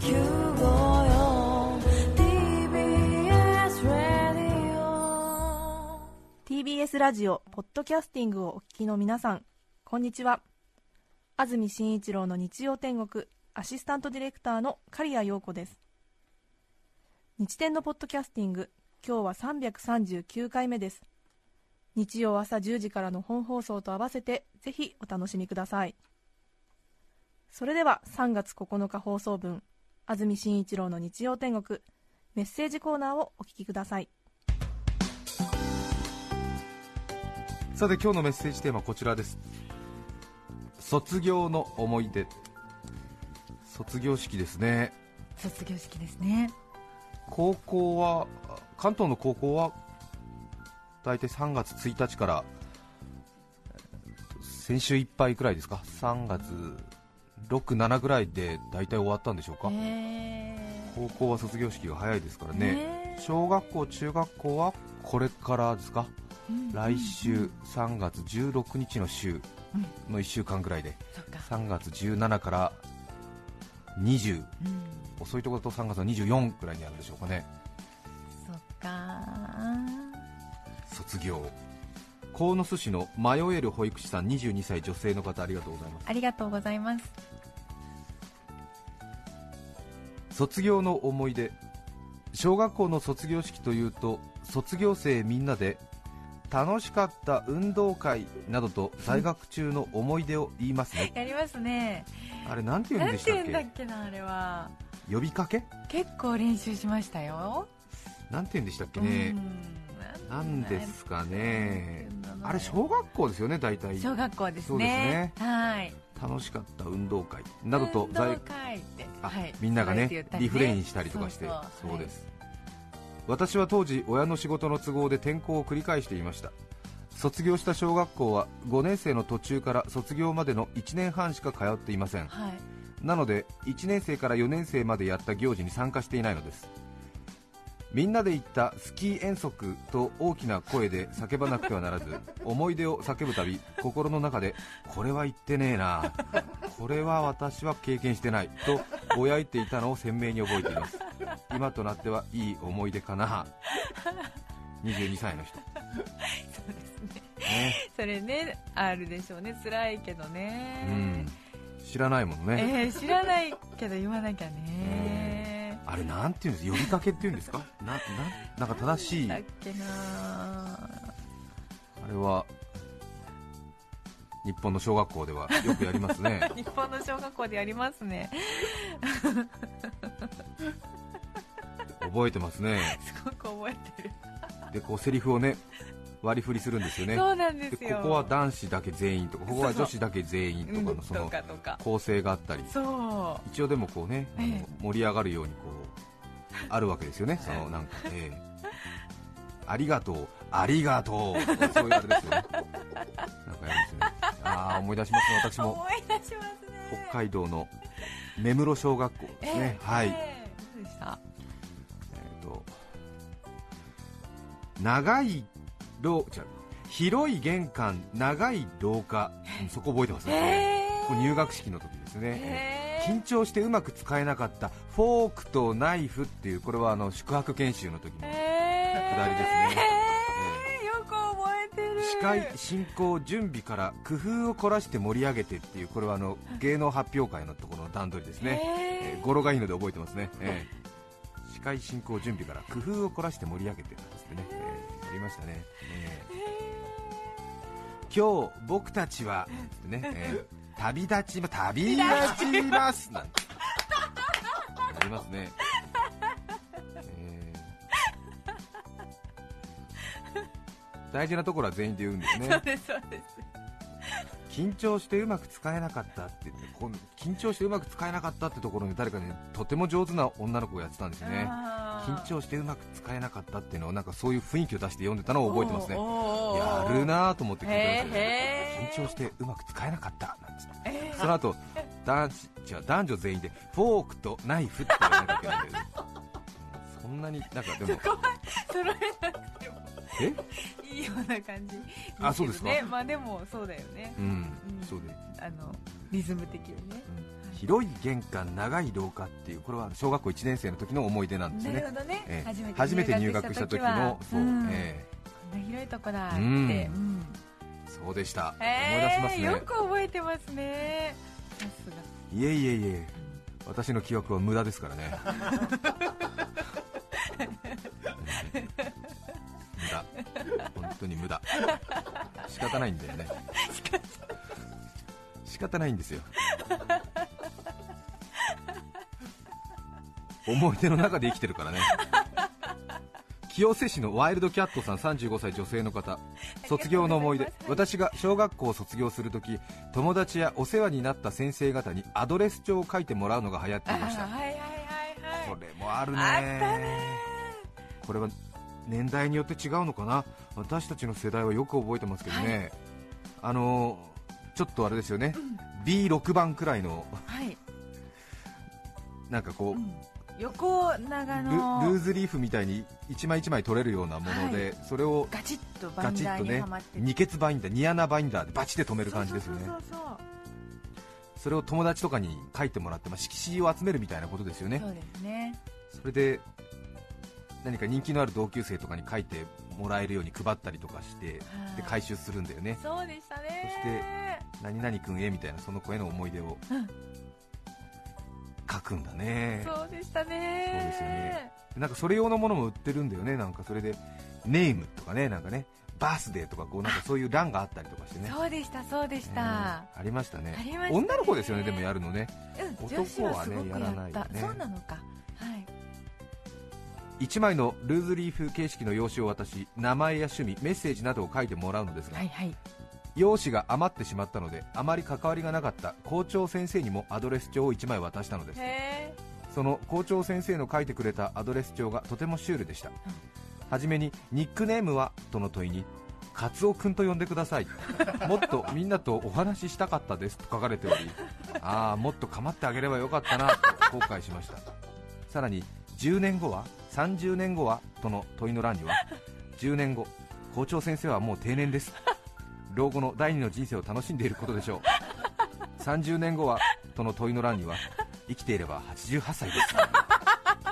TBS ラディオ TBS ラジオポッドキャスティングをお聞きの皆さんこんにちは安住紳一郎の日曜天国アシスタントディレクターの刈谷陽子です日天のポッドキャスティング今日は339回目です日曜朝10時からの本放送と合わせてぜひお楽しみくださいそれでは3月9日放送分安住紳一郎の日曜天国。メッセージコーナーをお聞きください。さて今日のメッセージテーマはこちらです。卒業の思い出。卒業式ですね。卒業式ですね。高校は関東の高校は大体3月1日からえー先週いっぱいくらいですか？3月6、7ぐらいで大体終わったんでしょうか、へ高校は卒業式が早いですからーね、ね小学校、中学校はこれからですか、うん来週3月16日の週うんの1週間ぐらいで、そっか。3月17から20、うん。遅いところだと3月の24ぐらいにあるんでしょうかね、そっか。卒業、鴻巣市の迷える保育士さん、22歳女性の方、ありがとうございます。ありがとうございます卒業の思い出。小学校の卒業式というと卒業生みんなで楽しかった運動会などと在学中の思い出を言いますね。やりますね。あれなんて言うんなんでしてたっ言うんだっけけなあれは。呼びかけ？結構練習しましたよ。なんて言うんでしたっけうねんなんですかね。うんあれ小学校ですよね大体。小学校ですそうですね。はい楽しかった運動会などと運在動会ってあはい。みんながねそうやって言ったりリフレインしたりとかしてそうです、私は当時親の仕事の都合で転校を繰り返していました。卒業した小学校は5年生の途中から卒業までの1年半しか通っていません。はい。なので1年生から4年生までやった行事に参加していないのですみんなで行ったスキー遠足と大きな声で叫ばなくてはならず思い出を叫ぶたび心の中でこれは言ってねえな。これは私は経験してないとぼやいていたのを鮮明に覚えています。今となってはいい思い出かな。22歳の人、そうですね。ね。それねあるでしょうね。辛いけどね。うん、知らないものね、えー知らないけど言わなきゃねあれなんていうんです呼びか？けっていうんですか なななんか正しい。だっけな。あれは日本の小学校ではよくやりますね。日本の小学校でやりますね。覚えてますね。すごく覚えてる、でこうセリフをね割り振りするんですよね。そうなんでですよ。ここは男子だけ全員とかここは女子だけ全員とう。ん。かのその構成があったり。そ一応でもこうねあのええ。盛り上がるようにこうあるわけですよね。そのなんかええ。ありがとう。ありがとう。そういうあれですよね。なんかやるんですよね。ああ思い出しますね私うも。思い出しますね。北海道の目室小学校ですね、えーはい、えーどうでした？えーと長い広い玄関長い廊下、うんそこ覚えてます？ね、入学式の時ですね、えー。緊張してうまく使えなかったフォークとナイフっていうこれはあの宿泊研修の時のえー。下りですね。えーよく覚えてる。司会進行準備から工夫を凝らして盛り上げてっていうこれはあの芸能発表会のところの段取りですね、ええー語呂がいいので覚えてますね、えー司会進行準備から工夫を凝らして盛り上げてなんつってね、えーやりましたね、え。ー。今日僕たちはね、えー旅立ちま旅立ちます。なんて。やりますね、えー。大事なところは全員で言うんですね。そうですそうです。緊張してうまく使えなかったって言ってこの緊張してうまく使えなかったってところに誰かねとても上手な女の子がやってたんですよね緊張してうまく使えなかったっていうのをなんかそういう雰囲気を出して読んでたのを覚えてますね。やるなぁと思って聞いてました緊張してうまく使えなかったなんつって。えー。その後男子違う男女全員でフォークとナイフって 言わなきゃいけないんだよねそんなになんかでも揃えなくても。え？いいような感じ。あそうですか。ねまあでもそうだよね。うん、うん。そうで、あのリズム的にね、広い玄関長い廊下っていうこれは小学校1年生の時の思い出なんですよね。初めて入学した時のそう、ん。えこんな広いとこだって、そうでした、え思い出しますね。ーよく覚えてますね。さすが。いえいえいえ。私の記憶は無駄ですからね。無駄。本当に無駄。仕方ないんだよね。仕方ないんですよ思い出の中で生きてるからね。清瀬市のワイルドキャットさん35歳女性の方。卒業の思い出。私が小学校を卒業するとき友達やお世話になった先生方にアドレス帳を書いてもらうのが流行っていました。あはいはいはいはい。これもあるね。これは年代によって違うのかな？私たちの世代はよく覚えてますけどね、あのちょっとあれですよね、B6 番くらいのはい、なんかこう、うん横長ルのルーズリーフみたいに一枚一枚取れるようなもので、それをガチッとバガンダーにはまって二欠バインダーニアナバインダーでバチで止める感じですよね。そうそうそうそれを友達とかに書いてもらって、まあ、色紙を集めるみたいなことですよね。そうですね。それで何か人気のある同級生とかに書いてもらえるように配ったりとかしてではい。回収するんだよね。そうでしたね。そして何々君へみたいなその子への思い出をうん書くんだね。そうでしたね。そうですよね。なんかそれ用のものも売ってるんだよね。なんかそれでネームとかね。なんかねバースデーとかこうなんかそういう欄があったりとかしてね。そうでしたそうでした、うん。ありましたね。ありましたね。女の子ですよねでもやるのね。うん男はねややらないよね。そうなのか。はい。1枚のルーズリーフ形式の用紙を渡し名前や趣味メッセージなどを書いてもらうのですが、はいはい用紙が余ってしまったのであまり関わりがなかった。校長先生にもアドレス帳を1枚渡したのです。へその校長先生の書いてくれたアドレス帳がとてもシュールでした、はじめにニックネームはとの問いにカツオくんと呼んでください。もっとみんなとお話ししたかったです。と書かれておりああもっと構ってあげればよかったなと後悔しました。さらに10年後は30年後はとの問いの欄には10年後校長先生はもう定年です老後の第二の人生を楽しんでいることでしょう。30年後はとの問いの欄には生きていれば88歳です。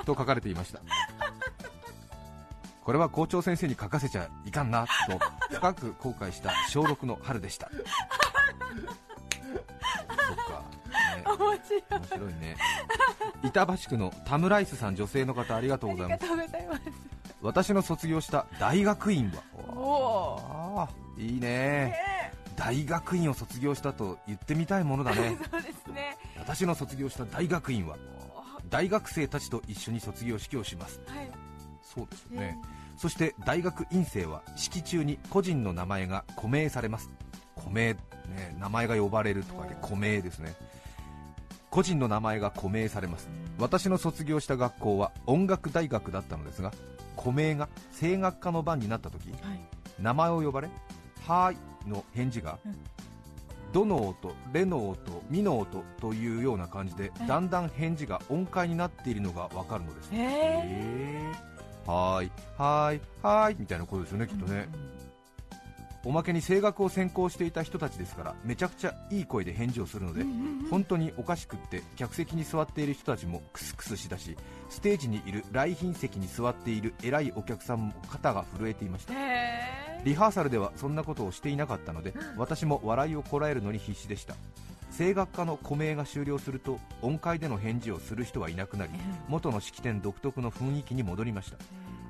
と書かれていました。これは校長先生に書かせちゃいかんなと深く後悔した小6の春でした。そっか、ね、面白い。面白いね。板橋区のタムライスさん女性の方ありがとうございます。ありがとうございます。私の卒業した大学院はおいいね。大学院を卒業したと言ってみたいものだね。そうですね。私の卒業した大学院は大学生たちと一緒に卒業式をします。はい。そうですよね、そして大学院生は式中に個人の名前が古名されます。古名、ね、名前が呼ばれるとかで古名ですね。個人の名前が古名されます。私の卒業した学校は音楽大学だったのですが古名が声楽科の番になった時はい。名前を呼ばれ「はーい」の返事がうん「どの音、レの音、ミの音」というような感じではい。だんだん返事が音階になっているのがわかるのですはーい、はーい、はーいみたいなことですよね、きっとね、おまけに声楽を専攻していた人たちですから、めちゃくちゃいい声で返事をするので、本当におかしくって、客席に座っている人たちもクスクスしだし、ステージにいる来賓席に座っている偉いお客さんも肩が震えていました。へリハーサルではそんなことをしていなかったので私も笑いをこらえるのに必死でした。声楽科の古名が終了すると音階での返事をする人はいなくなり元の式典独特の雰囲気に戻りました。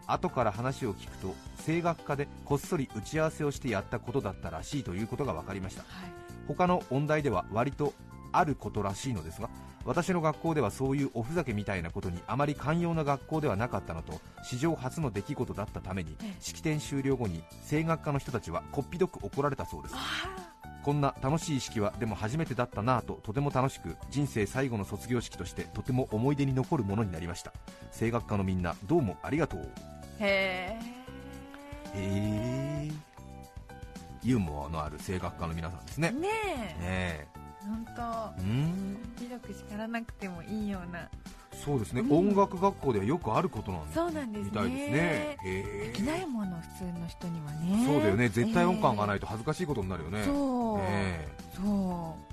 後から話を聞くと声楽科でこっそり打ち合わせをしてやったことだったらしいということが分かりました。はい。他の音大では割とあることらしいのですが私の学校ではそういうおふざけみたいなことにあまり寛容な学校ではなかったのと史上初の出来事だったためにええ。式典終了後に声楽科の人たちはこっぴどく怒られたそうです。こんな楽しい式はでも初めてだったなぁととても楽しく人生最後の卒業式としてとても思い出に残るものになりました。声楽科のみんなどうもありがとう。へへえユーモアのある声楽科の皆さんですね。え。ねえ。ね本当えうん。ひどく叱らなくてもいいような。そうですね、うん。音楽学校ではよくあることなんです。そうなんですね。みたいですね。へえ。できないもの普通の人にはね。そうだよね。絶対音感がないいと恥ずかしいことになるよね。そう、ねそう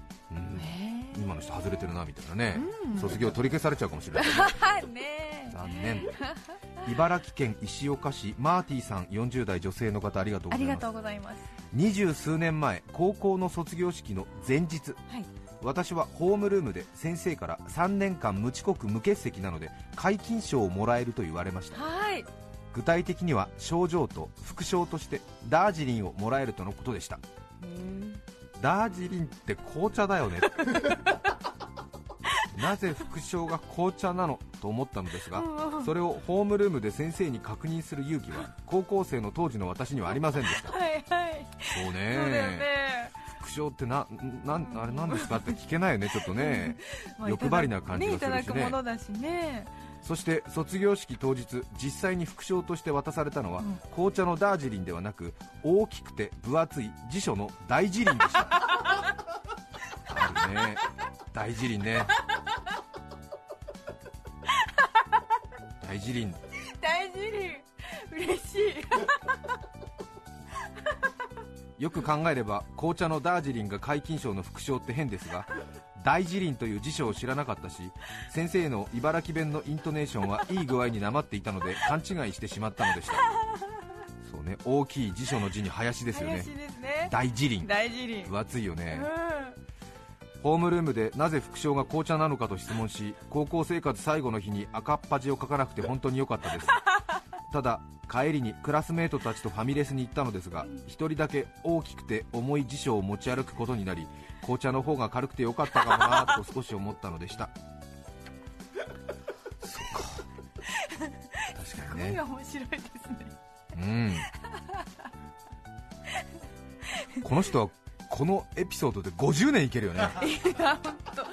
今の人外れてるなみたいなね、うん。卒業取り消されちゃうかもしれない。ね残念。茨城県石岡市マーティさん40代女性の方ありがとうございます。ありがとうございます。二十数年前高校の卒業式の前日。はい。私はホームルームで先生から3年間無遅刻無欠席なので皆勤賞をもらえると言われました。はい。具体的には賞状と副賞としてダージリンをもらえるとのことでしたダージリンって紅茶だよね。なぜ副賞が紅茶なのと思ったのですがそれをホームルームで先生に確認する勇気は高校生の当時の私にはありませんでした。はいはい。そうね。ね。副賞ってななんあれなんですか？って聞けないよねちょっとね。まあ欲張りな感じがね。いただするしねくものだしねそして卒業式当日実際に副賞として渡されたのは、うん。紅茶のダージリンではなく大きくて分厚い辞書の大辞林でした。あるね。大辞林ね。大辞林。大事に嬉しい。よく考えれば紅茶のダージリンが皆勤賞の副賞って変ですが大辞林という辞書を知らなかったし先生の茨城弁のイントネーションはいい具合になまっていたので勘違いしてしまったのでした。そうね大きい辞書の字に林ですよね。ね。大辞林大事に分厚いよね。うホームルームでなぜ副賞が紅茶なのかと質問し高校生活最後の日に赤っ端を書かなくて 本当に良かったです。ただ帰りにクラスメートたちとファミレスに行ったのですが一人だけ大きくて重い辞書を持ち歩くことになり紅茶の方が軽くて良かったかもなと少し思ったのでした。そっか。確かにね。んすごい面白いですねうん。この人はこのエピソードで50年いけるよね、いや本当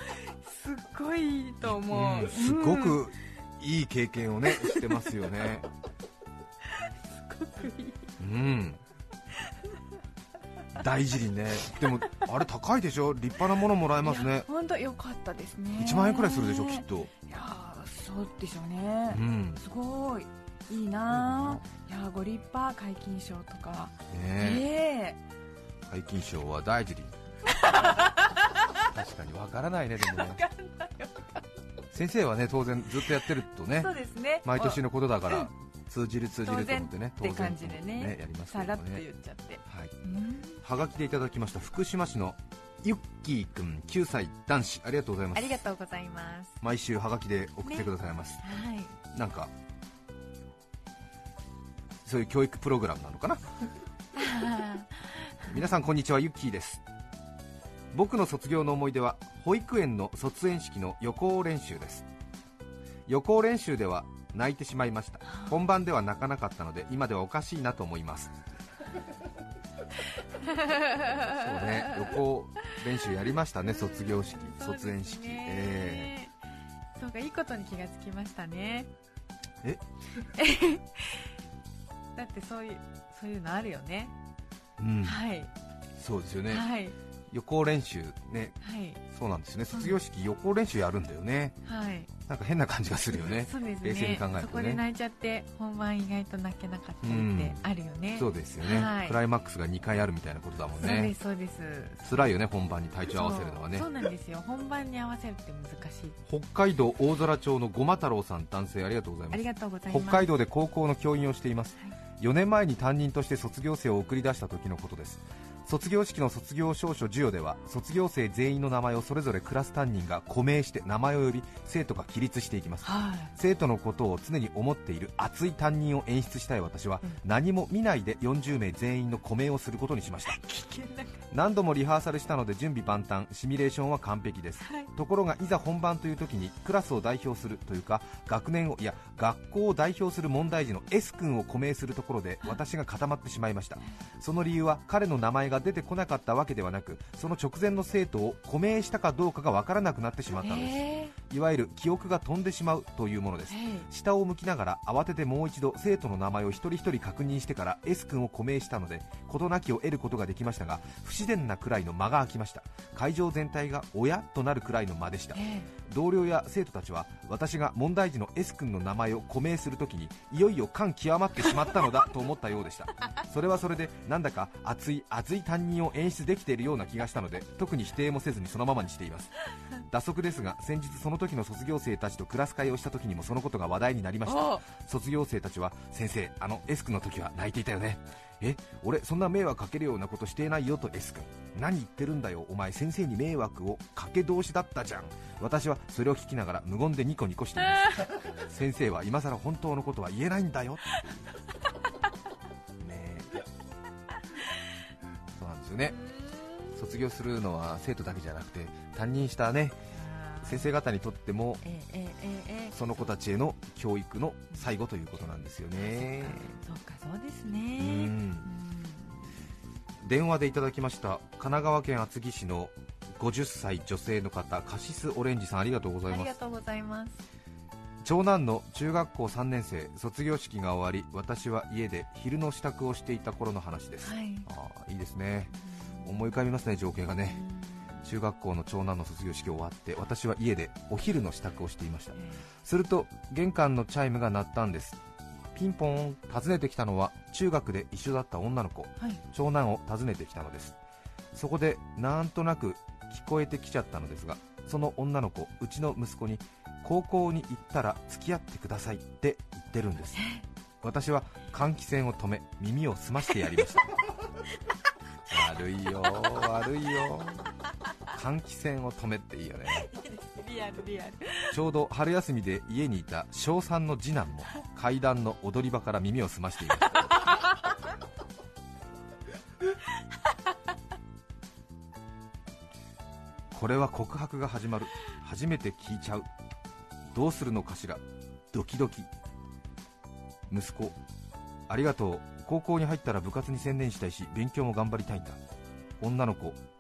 すっごいいいと思う、うんすごうんくいい経験をねしてますよね。すごくいい。うん大事にね。でもあれ高いでしょ？立派なものもらえますね。本当良かったですね。1万円くらいするでしょきっと。いやーそうでしょうね、うん。すごい。いいな。ーいやーご立派。皆勤賞とか。ねえ。皆勤賞は大事に。確かにわからないねでもね。先生はね当然ずっとやってるとね。そうですね。毎年のことだから。うん通じる通じると思ってね当然って感じでね。やりますけさらっと言っちゃって。はい。うん。はがきでいただきました福島市のゆっきーくん9歳男子ありがとうございます。ありがとうございます。毎週はがきで送ってくださいます、はい。なんかそういう教育プログラムなのかな？皆さんこんにちはゆっきーです。僕の卒業の思い出は保育園の卒園式の予行練習です。予行練習では泣いてしまいました。本番では泣かなかったので今ではおかしいなと思います。そうね予行練習やりましたね卒業式卒園式。えそうかいいことに気がつきましたね。え？だってそういうそういうのあるよね、えうん。はい。そうですよね。はい予行練習ね。はい。そうなんですよね。卒業式予行練習やるんだよね。はい。なんか変な感じがするよね。ね。冷静に考えるとね。そこで泣いちゃって本番意外と泣けなかったりってあるよね、そうですよね、はい。クライマックスが2回あるみたいなことだもんそうでねすそうです。辛いよね本番に体調合わせるのはね。そうそうなんですよ。本番に合わせるって難しい。北海道大空町のごま太郎さん男性ありがとうございます。ありがとうございます。北海道で高校の教員をしています、はい。4年前に担任として卒業生を送り出した時のことです卒業式の卒業証書授与では卒業生全員の名前をそれぞれクラス担任が固名して名前を呼び生徒が起立していきます。はい。生徒のことを常に思っている熱い担任を演出したい私は、うん。何も見ないで40名全員の固名をすることにしました。何度もリハーサルしたので準備万端シミュレーションは完璧です。はい。ところがいざ本番という時にクラスを代表するというか学年をいや学校を代表する問題児の S 君を固名するところで私が固まってしまいました。その理由は彼の名前が出てこなかったわけではなくその直前の生徒を固名したかどうかがわからなくなってしまったんです。え。いわゆる記憶が飛んでしまうというものです。ーえ下を向きながら慌ててもう一度生徒の名前を一人一人確認してから S 君を固名したので事なきを得ることができましたが不自然なくらいの間が空きました。会場全体が親となるくらいの間でした。ーえ同僚や生徒たちは私が問題児の S 君の名前を固名するときにいよいよ感極まってしまったのだと思ったようでした。それはそれでなんだか熱い熱い担任を演出できているような気がしたので特に否定もせずにそのままにしています。脱足ですが先日その時の卒業生たちとクラス会をした時にもそのことが話題になりましたお卒業生たちは先生あの S 君の時は泣いていたよねえ俺そんな迷惑かけるようなことしていないよと S 君。何言ってるんだよお前先生に迷惑をかけ同士だったじゃん。私はそれを聞きながら無言でニコニコしています。先生は今さら本当のことは言えないんだよ。ねえ。そうなんですよね。卒業するのは生徒だけじゃなくて担任したね先生方にとってもその子たちへの教育の最後ということなんですよね。そうかそうですうね電話でいただきました神奈川県厚木市の50歳女性の方カシスオレンジさんありがとうございます。ありがとうございます。長男の中学校3年生卒業式が終わり私は家で昼の支度をしていた頃の話です、はい。ああいいですね。思い浮かびますね情景がね中学校の長男の卒業式終わって私は家でお昼の支度をしていました。えすると玄関のチャイムが鳴ったんです。ピンポーン訪ねてきたのは中学で一緒だった女の子。えはい。長男を訪ねてきたのです。そこでなんとなく聞こえてきちゃったのですがその女の子うちの息子に高校に行ったら付き合ってくださいって言ってるんです。私は換気扇を止め耳を澄ましてやりました。悪いよ悪いよ換気扇を止めっていいよね。リアルリアル。ちょうど春休みで家にいた小3の次男も階段の踊り場から耳を澄ましていましたこれは告白が始まる。初めて聞いちゃう。どうするのかしら。ドキドキ。息子。ありがとう。高校に入ったら部活に専念したいし勉強も頑張りたいんだ。女の子。あ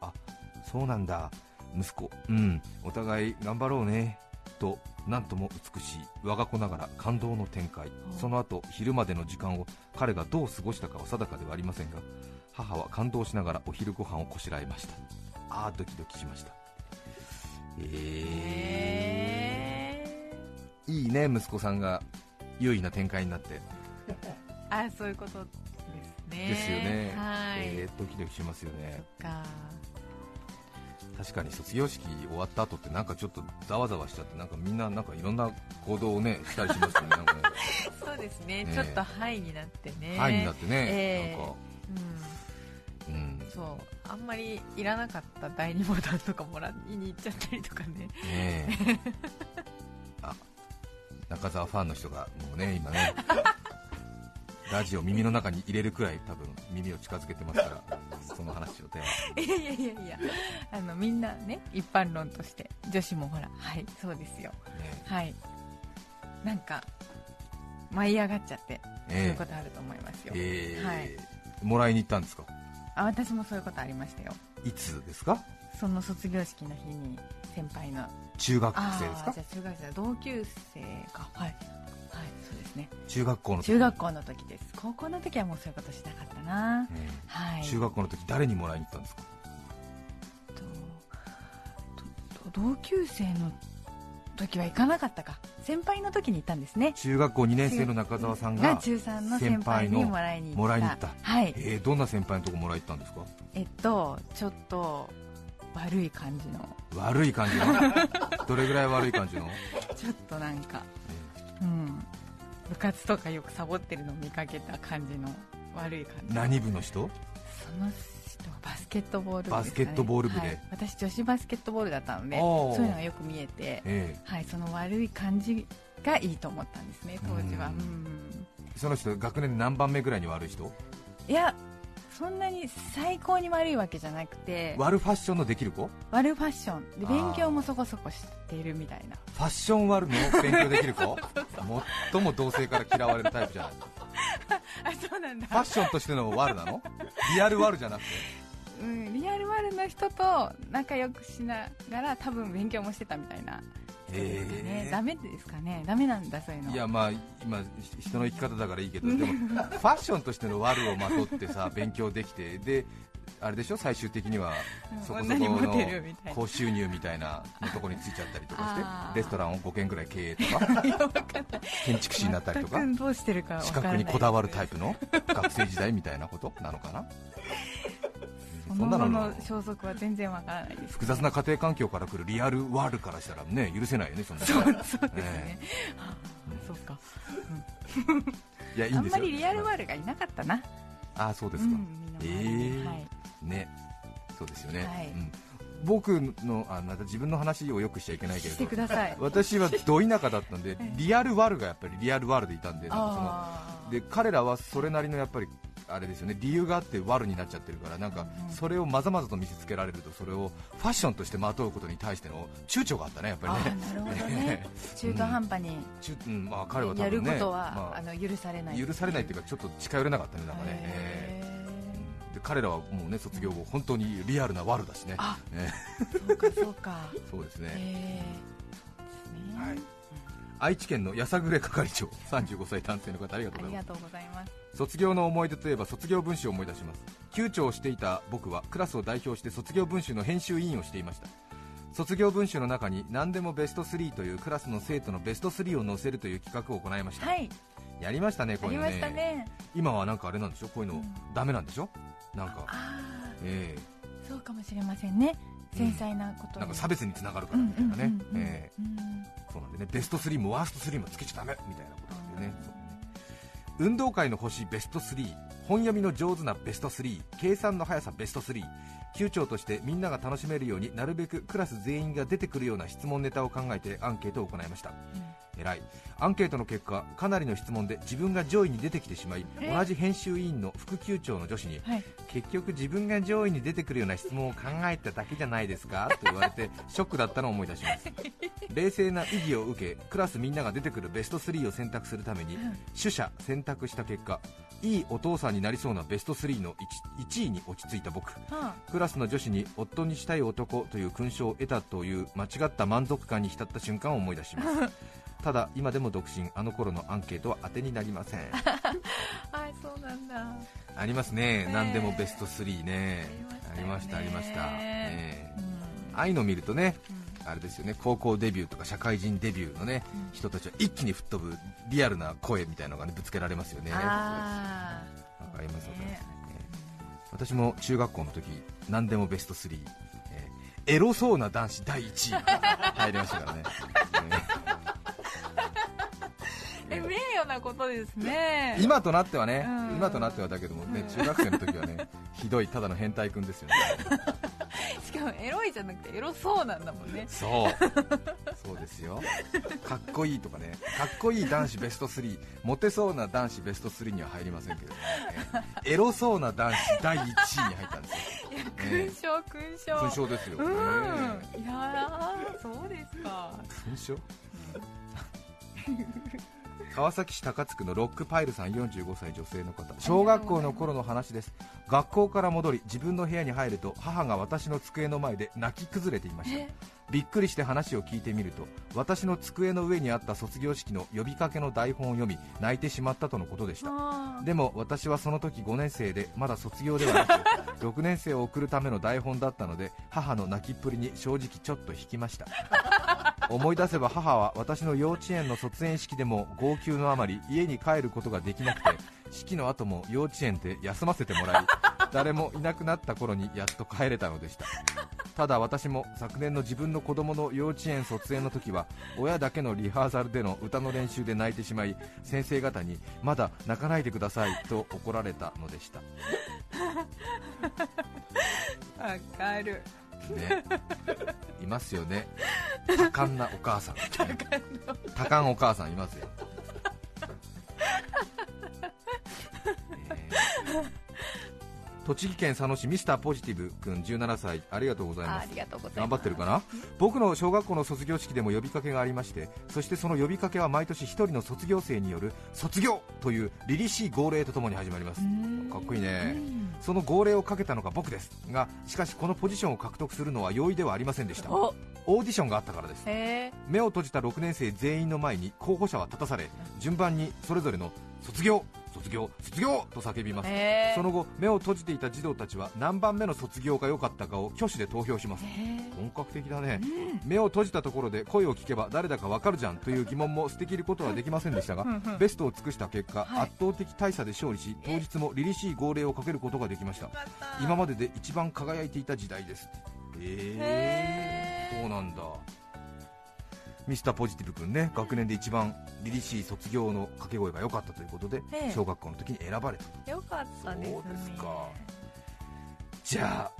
そうなんだ。息子。うん。お互い頑張ろうね。となんとも美しい。我が子ながら感動の展開。おその後昼までの時間を彼がどう過ごしたかは定かではありませんが母は感動しながらお昼ご飯をこしらえました。ああドキドキしました。ええー、いいね息子さんが優位な展開になって。あそういうことですね。ですよね、はい、えードキドキしますよね確かに卒業式終わった後ってなんかちょっとざわざわしちゃってなんかみんななんかいろんな行動をねしたりしますよねなんかね。そうですね。ね。ちょっとハイになってね。はいになってね、えーなんか。うん。うんそう。あんまりいらなかった第2ボタンとかもらいに行っちゃったりとかね。ねえ。あ中澤ファンの人がもうね今ね。ラジオ耳の中に入れるくらい多分耳を近づけてますからその話をね いやいやいやいや。あのみんなね一般論として女子もほらはいそうですよ。ね。はい。なんか舞い上がっちゃって、ええ。そういうことあると思いますよ、えーはい。もらいに行ったんですか？あ私もそういうことありましたよ。いつですか？その卒業式の日に先輩の。中学あ生ですか？あじゃあ中学生同級生か。はいはいそうですね。中学校の時。中学校の時です。高校の時はもうそういうことしなかったな。えはい。え中学校の時誰にもらいに行ったんですか？同級生の時は行かなかったか。先輩の時に行ったんですね。中学校2年生の中澤さんがが中3の先輩にもらいに行った。もらいに行った。はい。えーどんな先輩のとこもらいに行ったんですか？えっとちょっと悪い感じの。悪い感じの？どれぐらい悪い感じの、ちょっとなんか。うん部活とかよくサボってるのを見かけた感じの悪い感じ。何部の人？その人はバスケットボール部ね。バスケットボール部で。はい。私女子バスケットボールだったのでそういうのがよく見えてえはいその悪い感じがいいと思ったんですね当時は。その人学年で何番目ぐらいに悪い人？いやそんなに最高に悪いわけじゃなくて悪ファッションのできる子？悪ファッション。で勉強もそこそこしているみたいな。ファッション悪の勉強できる子？最も同性から嫌われるタイプじゃない。あそうなんだ。ファッションとしての悪なの？リアル悪じゃなくて？うん、リアルワルの人と仲良くしながら多分勉強もしてたみたいな人ですかね、ですかね。ダメなんだそういうの。いやまあ今ひ人の生き方だからいいけどでも ファッションとしての悪をまとってさ勉強できてであれでしょ？最終的にはうん。そこそこの高収入みたいなのとこについちゃったりとかしてレストランを5軒ぐらい経営とか 建築士になったりとか資格にこだわるタイプの学生時代みたいなこと？なのかな？そんなのの？消息は全然わからない複雑な家庭環境から来るリアルワールからしたらね許せないよねそんなそうのそうですね、あそうか。いやいいんですよ。あんまりリアルワールがいなかったな。ああそうですか、えーはい。ね。そうですよね、はい。うん。僕のあまた自分の話をよくしちゃいけないけれしてどください。私はど田舎だったんで えリアルワルがやっぱりリアルワルでいたんでなんかそのあー。で彼らはそれなりのやっぱりあれですよね。理由があってワルになっちゃってるからなんかうん。それをまざまざと見せつけられるとそれをファッションとしてまとうことに対しての躊躇があったねやっぱりあねーなるほどね。中途半端に。うんまあ、彼は多やることは、まあの許されない。あ、許されないっていうかちょっと近寄れなかったねなんかね、えへー。で彼らはもうね卒業後本当にリアルなワルだしね。そうかそうか。そう ですね。はい愛知県のやさぐれ係長35歳男性の方ありがとうございます。卒業の思い出といえば卒業文集を思い出します。級長をしていた僕はクラスを代表して卒業文集の編集委員をしていました。卒業文集の中に何でもベスト3というクラスの生徒のベスト3を載せるという企画を行いました、はい。やりましたねこういうのね。したね。今はなんかあれなんでしょ？こういうのうん。ダメなんでしょ？なんか。あえあそうかもしれませんね繊細なことなんか差別につながるかうんらみたいなね。えそうなんでね。ベスト3もワースト3もつけちゃダメみたいなことなんでね。そうね。運動会の星ベスト3本読みの上手なベスト3計算の速さベスト3級長としてみんなが楽しめるようになるべくクラス全員が出てくるような質問ネタを考えてアンケートを行いました偉い。アンケートの結果かなりの質問で自分が上位に出てきてしまいえ？同じ編集委員の副級長の女子にはい。結局自分が上位に出てくるような質問を考えただけじゃないですか？と言われて ショックだったのを思い出します。冷静な意義を受けクラスみんなが出てくるベスト3を選択するためにうん。取捨選択した結果いいお父さんになりそうなベスト3の 1, 1位に落ち着いた僕。はクラスの女子に夫にしたい男という勲章を得たという間違った満足感に浸った瞬間を思い出します ただ今でも独身あの頃のアンケートは当てになりません。あ あそうなんだ。ありますね。ねえ。何でもベスト3ね。ありましたありましした。ねねうんああいうの見るとねうん。あれですよね。高校デビューとか社会人デビューのねうん。人たちは一気に吹っ飛ぶリアルな声みたいなのが、ね、ぶつけられますよね。わかりますわかります、ね私も中学校の時何でもベスト3、えーエロそうな男子第1位入りましたからね、え名誉なことですね。今となってはね、うん。今となってはだけどもね、うん。中学生の時はね ひどいただの変態君ですよね。しかもエロいじゃなくてエロそうなんだもんね。そう。そうですよ。かっこいいとかね。かっこいい男子ベスト3モテそうな男子ベスト3には入りませんけれども、ね、エロそうな男子第1位に入ったんですよ。いや勲章勲章。勲章ですよ、うん。ね。いやーそうですか。勲章？川崎市高津区のロックパイルさん45歳女性の方。小学校の頃の話です。学校から戻り自分の部屋に入ると母が私の机の前で泣き崩れていました。え？びっくりして話を聞いてみると私の机の上にあった卒業式の呼びかけの台本を読み泣いてしまったとのことでした。でも私はその時5年生でまだ卒業ではなく 6年生を送るための台本だったので母の泣きっぷりに正直ちょっと引きました思い出せば母は私の幼稚園の卒園式でも号泣のあまり家に帰ることができなくて式の後も幼稚園で休ませてもらい誰もいなくなった頃にやっと帰れたのでした。ただ私も昨年の自分の子供の幼稚園卒園の時は親だけのリハーサルでの歌の練習で泣いてしまい先生方にまだ泣かないでくださいと怒られたのでした。わかる。ね。いますよね。多感なお母さん。多感お母さん。いますよ、え。ー栃木県佐野市ミスターポジティブ君17歳。ありがとうございます。頑張ってるかな？僕の小学校の卒業式でも呼びかけがありましてそしてその呼びかけは毎年1人の卒業生による卒業という凛々しい号令とともに始まります。うん。かっこいいね。うん。その号令をかけたのが僕です。がしかしこのポジションを獲得するのは容易ではありませんでした。おオーディションがあったからです。へえ。目を閉じた6年生全員の前に候補者は立たされ順番にそれぞれの卒業卒業卒業と叫びます。へえ。その後目を閉じていた児童たちは何番目の卒業が良かったかを挙手で投票します。本格的だね、目を閉じたところで声を聞けば誰だかわかるじゃんという疑問も捨てきることはできませんでしたがベストを尽くした結果、はい。圧倒的大差で勝利し当日も凛々しい号令をかけることができました。今までで一番輝いていた時代です。え。ー、そうなんだ。ミスターポジティブ君ね学年で一番凛々しい卒業の掛け声が良かったということでええ。小学校の時に選ばれたよかったですね。そうですか。じゃ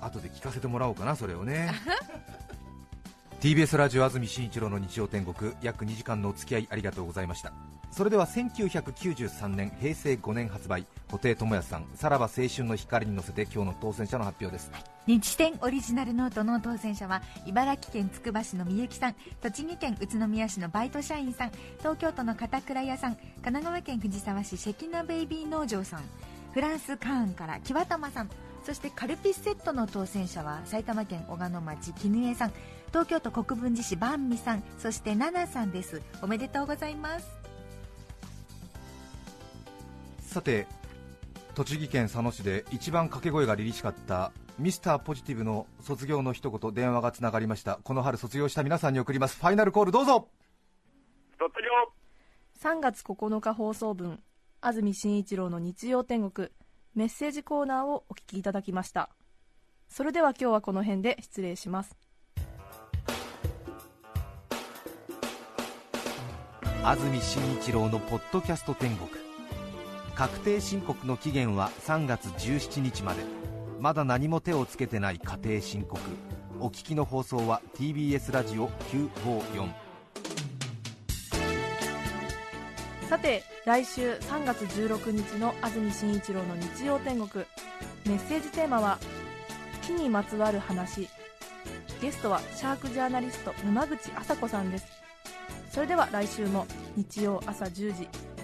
あ後で聞かせてもらおうかなそれをね。TBS ラジオ安住紳一郎の日曜天国約2時間のお付き合いありがとうございましたそれでは1993年平成5年発売。布袋寅泰さんさらば青春の光に乗せて今日の当選者の発表です。日展オリジナルノートの当選者は茨城県つくば市のみゆきさん栃木県宇都宮市のバイト社員さん東京都の片倉屋さん神奈川県藤沢市関名ベイビー農場さんフランスカーンから木玉さんそしてカルピスセットの当選者は埼玉県小鹿野町絹江さん東京都国分寺市万美さんそして奈々さんです。おめでとうございます。さて栃木県佐野市で一番掛け声が凛々しかったミスターポジティブの卒業の一言電話がつながりました。この春卒業した皆さんに送ります。ファイナルコールどうぞ。卒業。3月9日放送分安住紳一郎の日曜天国メッセージコーナーをお聞きいただきました。それでは今日はこの辺で失礼します。安住紳一郎のポッドキャスト天国確定申告の期限は3月17日まで。まだ何も手をつけてない家庭申告。お聞きの放送は TBS ラジオ954さて来週3月16日の安住紳一郎の日曜天国。メッセージテーマは「木にまつわる話」ゲストはシャークジャーナリスト沼口麻子さんです。それでは来週も日曜朝10時。